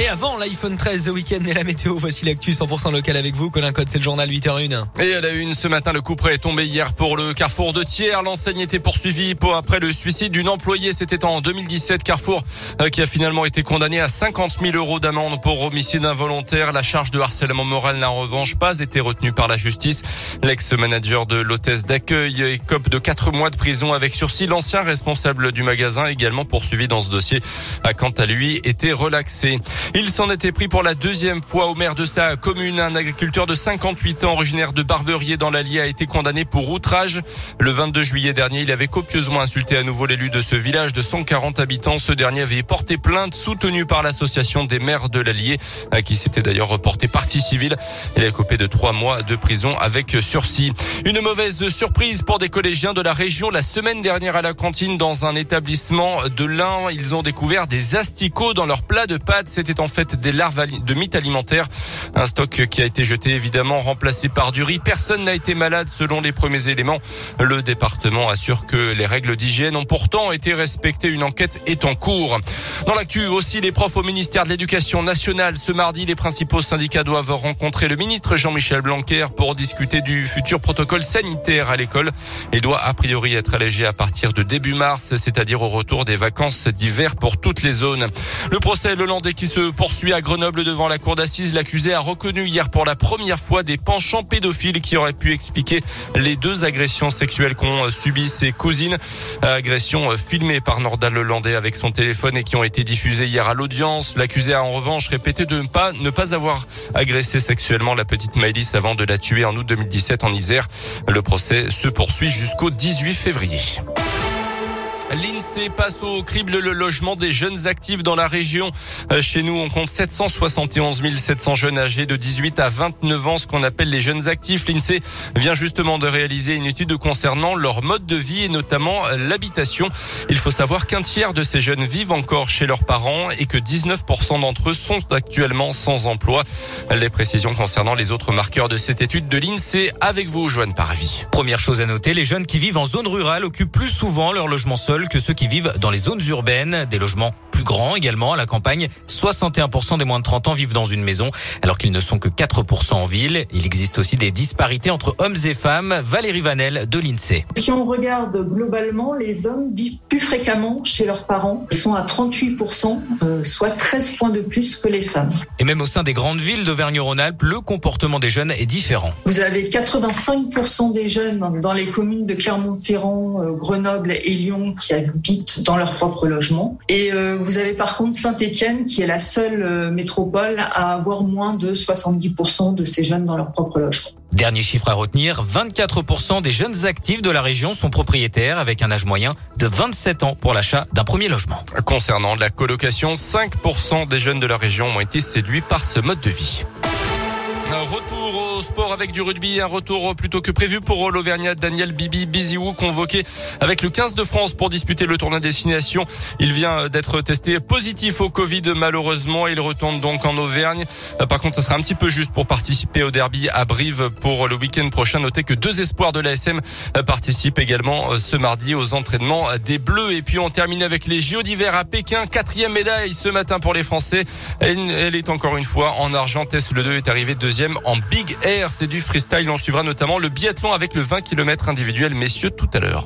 Et avant, l'iPhone 13 The Weekend et la météo, voici l'actu 100% local avec vous. Colin Code, c'est le journal 8h01. Et à la une, ce matin, le coup près est tombé hier pour le Carrefour de Thiers. L'enseigne était poursuivie pour après le suicide d'une employée. C'était en 2017. Carrefour euh, qui a finalement été condamné à 50 000 euros d'amende pour homicide involontaire. La charge de harcèlement moral n'a en revanche pas été retenue par la justice. L'ex-manager de l'hôtesse d'accueil écope de 4 mois de prison avec sursis. L'ancien responsable du magasin également poursuivi dans ce dossier a quant à lui été Il s'en était pris pour la deuxième fois au maire de sa commune. Un agriculteur de 58 ans, originaire de Barberier dans l'Allier, a été condamné pour outrage. Le 22 juillet dernier, il avait copieusement insulté à nouveau l'élu de ce village de 140 habitants. Ce dernier avait porté plainte soutenu par l'association des maires de l'Allier, à qui s'était d'ailleurs reporté partie civile. Il est coupé de trois mois de prison avec sursis. Une mauvaise surprise pour des collégiens de la région. La semaine dernière à la cantine dans un établissement de l'Ain, ils ont découvert des asticots dans leur plat de pâtes. C'était en fait des larves de mythes alimentaires. Un stock qui a été jeté évidemment remplacé par du riz. Personne n'a été malade selon les premiers éléments. Le département assure que les règles d'hygiène ont pourtant été respectées. Une enquête est en cours. Dans l'actu aussi, les profs au ministère de l'Éducation nationale. Ce mardi, les principaux syndicats doivent rencontrer le ministre Jean-Michel Blanquer pour discuter du futur protocole sanitaire à l'école. Il doit a priori être allégé à partir de début mars, c'est-à-dire au retour des vacances d'hiver pour toutes les zones. Le procès Lelandais qui se poursuit à Grenoble devant la cour d'assises. L'accusé a reconnu hier pour la première fois des penchants pédophiles qui auraient pu expliquer les deux agressions sexuelles qu'ont subi ses cousines. Agressions filmées par Nordal Lelandais avec son téléphone et qui ont été diffusées hier à l'audience. L'accusé a en revanche répété de ne pas, ne pas avoir agressé sexuellement la petite Maëlys avant de la tuer en août 2017 en Isère. Le procès se poursuit jusqu'au 18 février. L'INSEE passe au crible le logement des jeunes actifs dans la région. Euh, chez nous, on compte 771 700 jeunes âgés de 18 à 29 ans, ce qu'on appelle les jeunes actifs. L'INSEE vient justement de réaliser une étude concernant leur mode de vie et notamment euh, l'habitation. Il faut savoir qu'un tiers de ces jeunes vivent encore chez leurs parents et que 19% d'entre eux sont actuellement sans emploi. Les précisions concernant les autres marqueurs de cette étude de l'INSEE avec vous, Joanne Paravi. Première chose à noter, les jeunes qui vivent en zone rurale occupent plus souvent leur logement seul que ceux qui vivent dans les zones urbaines, des logements plus grands également. À la campagne, 61% des moins de 30 ans vivent dans une maison, alors qu'ils ne sont que 4% en ville. Il existe aussi des disparités entre hommes et femmes. Valérie Vanel de l'INSEE. Si on regarde globalement, les hommes vivent plus fréquemment chez leurs parents. Ils sont à 38%, euh, soit 13 points de plus que les femmes. Et même au sein des grandes villes d'Auvergne-Rhône-Alpes, le comportement des jeunes est différent. Vous avez 85% des jeunes dans les communes de Clermont-Ferrand, euh, Grenoble et Lyon qui habitent dans leur propre logement. Et euh, vous avez par contre Saint-Étienne qui est la seule euh, métropole à avoir moins de 70% de ces jeunes dans leur propre logement. Dernier chiffre à retenir, 24% des jeunes actifs de la région sont propriétaires avec un âge moyen de 27 ans pour l'achat d'un premier logement. Concernant la colocation, 5% des jeunes de la région ont été séduits par ce mode de vie. Un retour au sport avec du rugby, un retour plutôt que prévu pour l'Auvergnat Daniel Bibi Biziou convoqué avec le 15 de France pour disputer le tournoi destination. Il vient d'être testé positif au Covid malheureusement. Il retourne donc en Auvergne. Euh, par contre, ça sera un petit peu juste pour participer au derby à Brive pour le week-end prochain. Notez que deux espoirs de l'ASM euh, participent également euh, ce mardi aux entraînements des Bleus. Et puis on termine avec les JO d'hiver à Pékin. Quatrième médaille ce matin pour les Français. Elle, est encore une fois en argent. Tess le 2 est arrivé en Big Air. C'est du freestyle. On suivra notamment le biathlon avec le 20 km individuel messieurs tout à l'heure.